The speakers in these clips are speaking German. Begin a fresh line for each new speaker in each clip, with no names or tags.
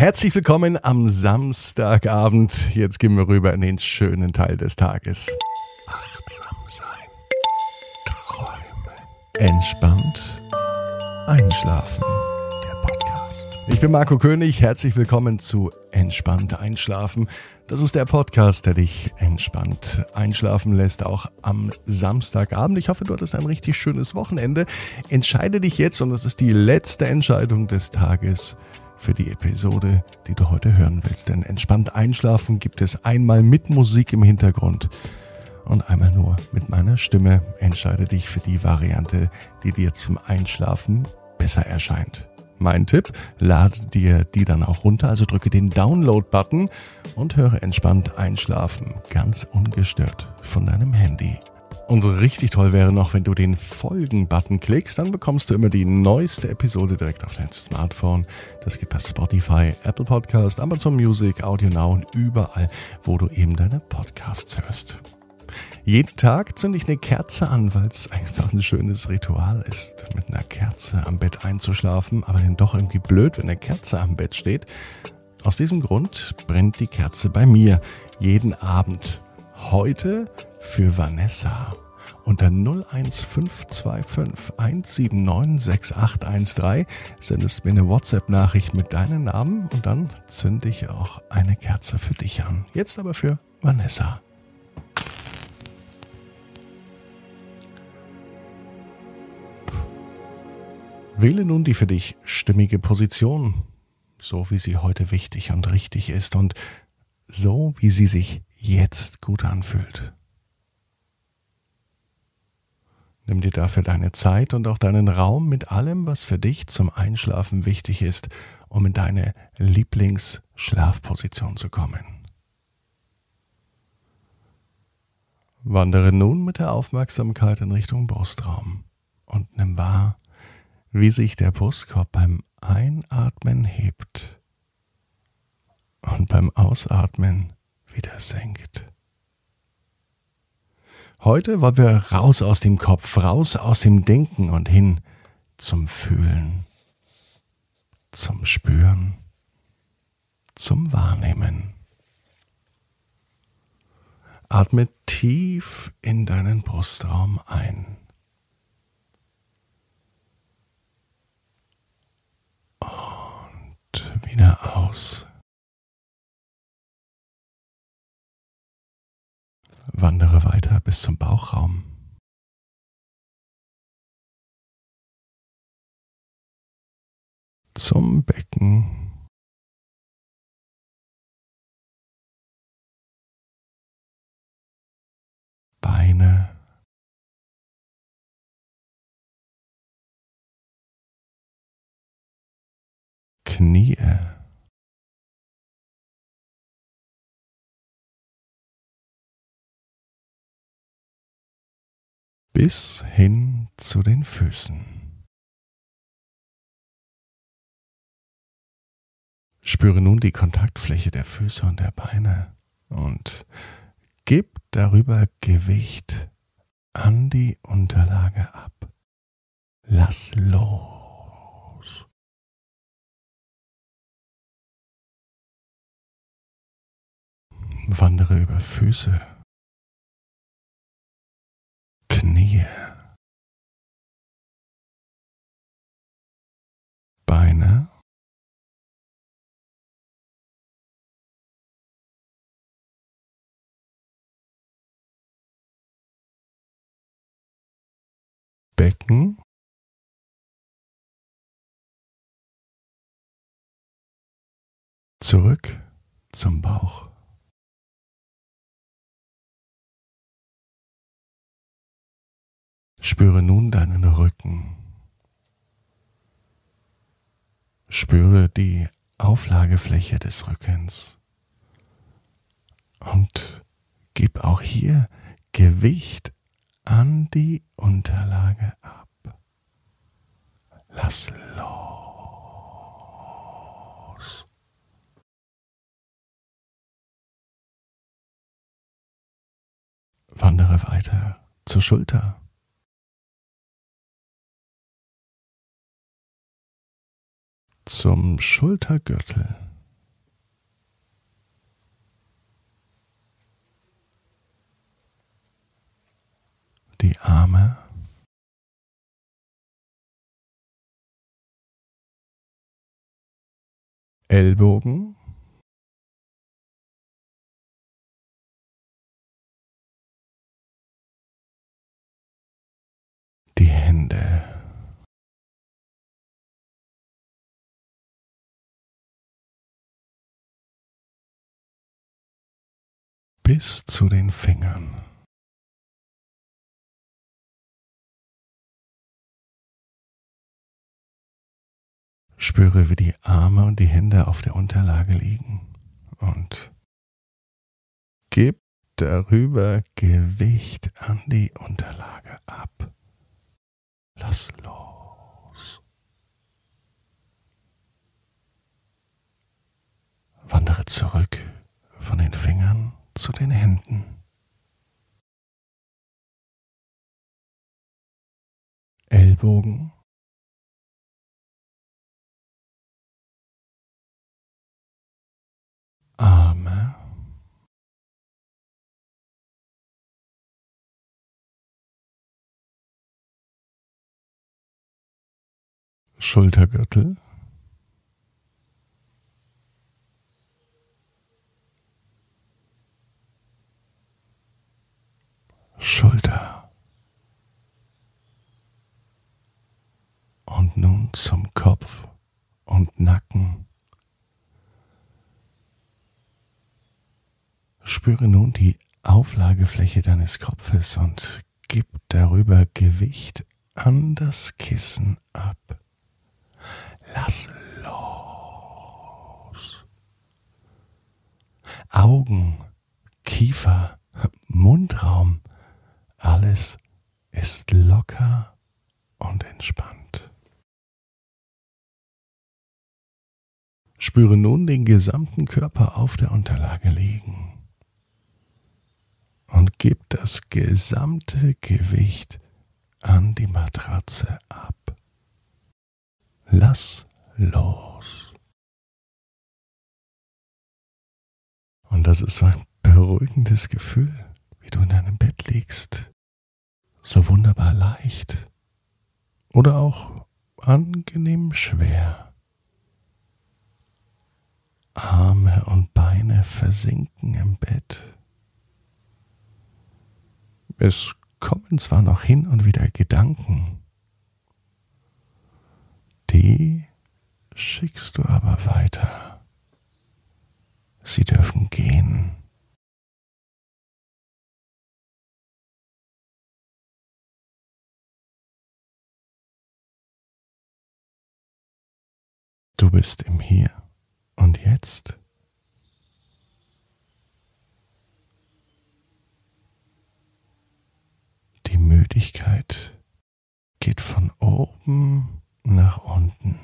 Herzlich willkommen am Samstagabend. Jetzt gehen wir rüber in den schönen Teil des Tages. Achtsam sein. Träumen. Entspannt. Einschlafen. Der Podcast. Ich bin Marco König. Herzlich willkommen zu Entspannt Einschlafen. Das ist der Podcast, der dich entspannt einschlafen lässt, auch am Samstagabend. Ich hoffe, du hattest ein richtig schönes Wochenende. Entscheide dich jetzt, und das ist die letzte Entscheidung des Tages, für die Episode, die du heute hören willst. Denn entspannt einschlafen gibt es einmal mit Musik im Hintergrund und einmal nur mit meiner Stimme. Entscheide dich für die Variante, die dir zum Einschlafen besser erscheint. Mein Tipp, lade dir die dann auch runter, also drücke den Download-Button und höre entspannt einschlafen, ganz ungestört von deinem Handy. Und richtig toll wäre noch, wenn du den Folgen-Button klickst, dann bekommst du immer die neueste Episode direkt auf dein Smartphone. Das geht bei Spotify, Apple Podcast, Amazon Music, Audio Now und überall, wo du eben deine Podcasts hörst. Jeden Tag zünde ich eine Kerze an, weil es einfach ein schönes Ritual ist, mit einer Kerze am Bett einzuschlafen, aber dann doch irgendwie blöd, wenn eine Kerze am Bett steht. Aus diesem Grund brennt die Kerze bei mir jeden Abend. Heute für Vanessa unter 01525 179 6813 sendest mir eine WhatsApp-Nachricht mit deinem Namen und dann zünde ich auch eine Kerze für dich an. Jetzt aber für Vanessa. Wähle nun die für dich stimmige Position, so wie sie heute wichtig und richtig ist und so wie sie sich jetzt gut anfühlt. Nimm dir dafür deine Zeit und auch deinen Raum mit allem, was für dich zum Einschlafen wichtig ist, um in deine Lieblingsschlafposition zu kommen. Wandere nun mit der Aufmerksamkeit in Richtung Brustraum und nimm wahr, wie sich der Brustkorb beim Einatmen hebt und beim Ausatmen wieder senkt. Heute wollen wir raus aus dem Kopf, raus aus dem Denken und hin zum Fühlen, zum Spüren, zum Wahrnehmen. Atme tief in deinen Brustraum ein. Und wieder aus. Wandere weiter bis zum Bauchraum. Zum Becken. Beine. Knie. Bis hin zu den Füßen. Spüre nun die Kontaktfläche der Füße und der Beine und gib darüber Gewicht an die Unterlage ab. Lass los. Wandere über Füße Becken, zurück zum Bauch. Spüre nun deinen Rücken. Spüre die Auflagefläche des Rückens. Und gib auch hier Gewicht an die Unterlage ab. Lass los. Wandere weiter zur Schulter. zum Schultergürtel. die Arme, Ellbogen, die Hände. bis zu den Fingern. Spüre, wie die Arme und die Hände auf der Unterlage liegen und gib darüber Gewicht an die Unterlage ab. Lass los. Wandere zurück von den Fingern zu den Händen. Ellbogen. Arme. Schultergürtel. Schulter. Und nun zum Kopf und Nacken. Spüre nun die Auflagefläche deines Kopfes und gib darüber Gewicht an das Kissen ab. Lass los. Augen, Kiefer, Mundraum, alles ist locker und entspannt. Spüre nun den gesamten Körper auf der Unterlage liegen und gib das gesamte Gewicht an die Matratze ab. Lass los. Und das ist so ein beruhigendes Gefühl, wie du in deinem Bett liegst. So wunderbar leicht oder auch angenehm schwer. Arme und Beine versinken im Bett. Es kommen zwar noch hin und wieder Gedanken, die schickst du aber weiter. Sie dürfen gehen. Du bist im Hier und Jetzt. Die Müdigkeit geht von oben nach unten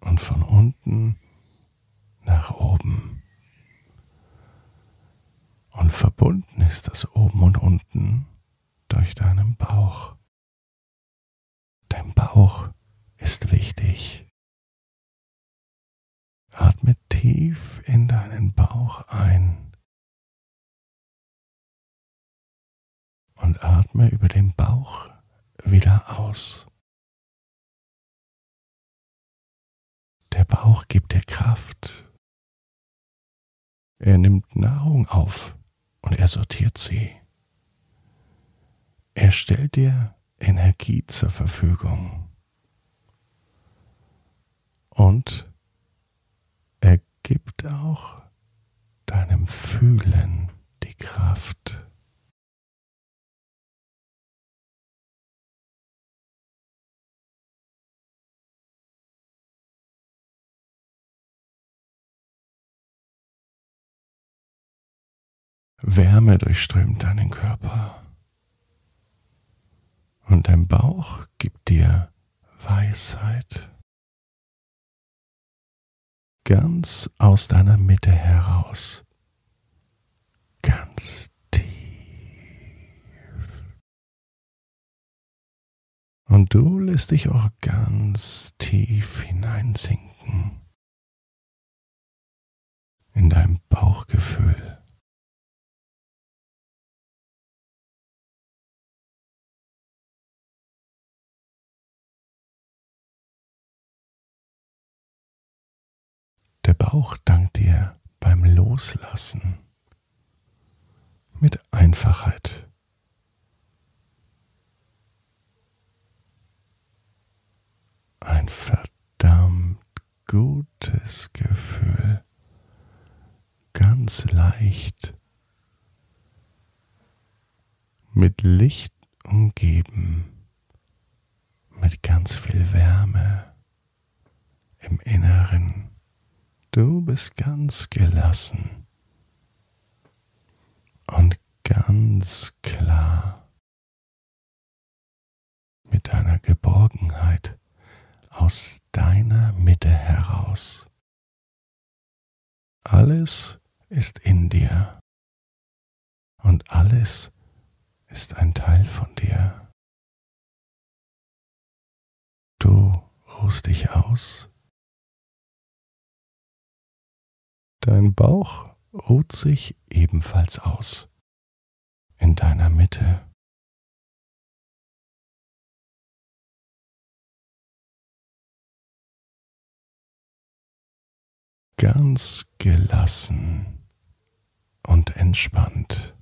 und von unten nach oben. Und verbunden ist das oben und unten durch deinen Bauch. Dein Bauch ist wichtig. Atme tief in deinen Bauch ein und atme über den Bauch wieder aus. Der Bauch gibt dir Kraft. Er nimmt Nahrung auf und er sortiert sie. Er stellt dir Energie zur Verfügung. Und er gibt auch deinem Fühlen Wärme durchströmt deinen Körper. Und dein Bauch gibt dir Weisheit ganz aus deiner Mitte heraus, ganz tief. Und du lässt dich auch ganz tief hineinsinken in dein Bauchgefühl. Auch dank dir beim Loslassen mit Einfachheit. Ein verdammt gutes Gefühl, ganz leicht, mit Licht umgeben, mit ganz viel Wärme im Inneren. Du bist ganz gelassen und ganz klar mit deiner Geborgenheit aus deiner Mitte heraus. Alles ist in dir und alles ist ein Teil von dir. Du ruhst dich aus. Dein Bauch ruht sich ebenfalls aus in deiner Mitte. Ganz gelassen und entspannt.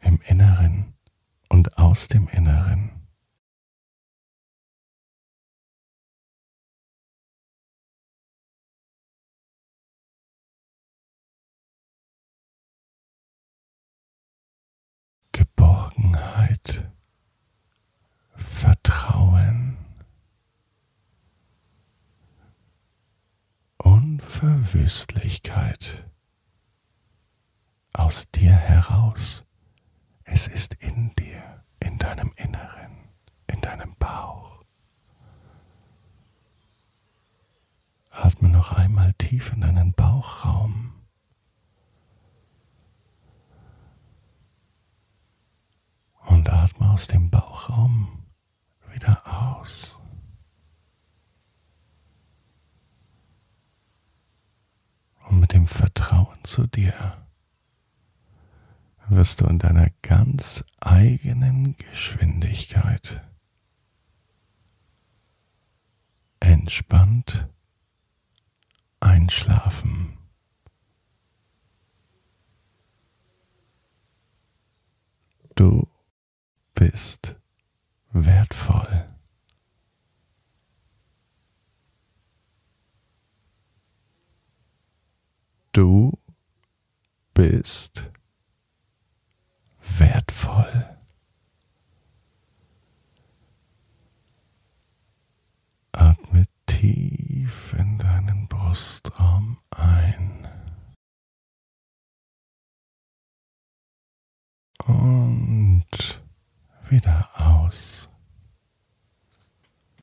Im Inneren und aus dem Inneren. Geborgenheit, Vertrauen, Unverwüstlichkeit aus dir heraus. Es ist in dir, in deinem Inneren, in deinem Bauch. Atme noch einmal tief in deinen Bauchraum. und atme aus dem Bauchraum wieder aus. Und mit dem Vertrauen zu dir wirst du in deiner ganz eigenen Geschwindigkeit entspannt einschlafen. Du bist wertvoll. Du bist wertvoll. Atme tief in deinen Brustraum ein. Und wieder aus.